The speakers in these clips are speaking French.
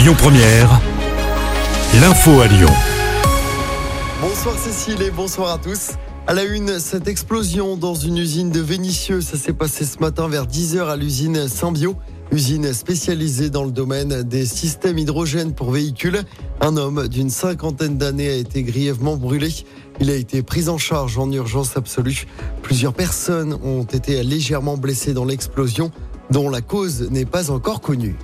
Lyon Première, l'info à Lyon. Bonsoir Cécile et bonsoir à tous. À la une, cette explosion dans une usine de Vénissieux, ça s'est passé ce matin vers 10h à l'usine Symbio, usine spécialisée dans le domaine des systèmes hydrogène pour véhicules. Un homme d'une cinquantaine d'années a été grièvement brûlé. Il a été pris en charge en urgence absolue. Plusieurs personnes ont été légèrement blessées dans l'explosion, dont la cause n'est pas encore connue.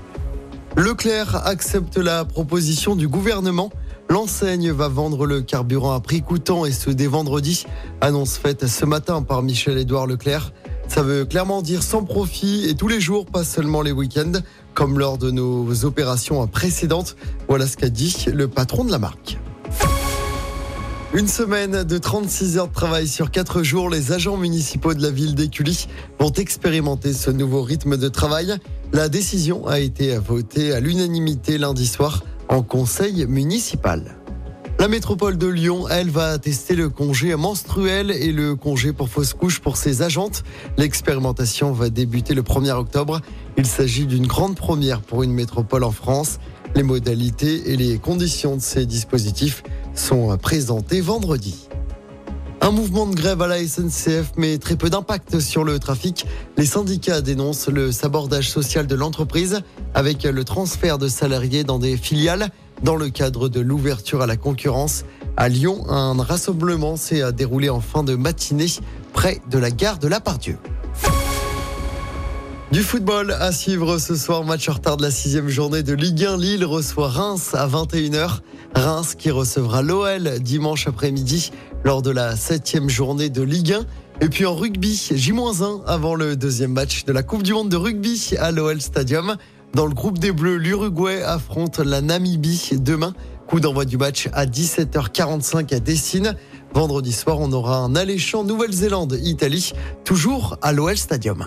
Leclerc accepte la proposition du gouvernement. L'enseigne va vendre le carburant à prix coûtant et ce dès vendredi. Annonce faite ce matin par Michel-Édouard Leclerc. Ça veut clairement dire sans profit et tous les jours, pas seulement les week-ends, comme lors de nos opérations précédentes. Voilà ce qu'a dit le patron de la marque. Une semaine de 36 heures de travail sur 4 jours, les agents municipaux de la ville d'Écully vont expérimenter ce nouveau rythme de travail. La décision a été votée à l'unanimité lundi soir en conseil municipal. La métropole de Lyon, elle, va tester le congé menstruel et le congé pour fausse couche pour ses agentes. L'expérimentation va débuter le 1er octobre. Il s'agit d'une grande première pour une métropole en France. Les modalités et les conditions de ces dispositifs sont présentés vendredi. Un mouvement de grève à la SNCF, mais très peu d'impact sur le trafic. Les syndicats dénoncent le sabordage social de l'entreprise avec le transfert de salariés dans des filiales. Dans le cadre de l'ouverture à la concurrence, à Lyon, un rassemblement s'est déroulé en fin de matinée près de la gare de la Pardieu. Du football à suivre ce soir, match en retard de la sixième journée de Ligue 1. Lille reçoit Reims à 21h. Reims qui recevra l'OL dimanche après-midi lors de la septième journée de Ligue 1. Et puis en rugby, J-1 avant le deuxième match de la Coupe du Monde de rugby à l'OL Stadium. Dans le groupe des Bleus, l'Uruguay affronte la Namibie demain. Coup d'envoi du match à 17h45 à Dessine. Vendredi soir, on aura un alléchant Nouvelle-Zélande-Italie, toujours à l'OL Stadium.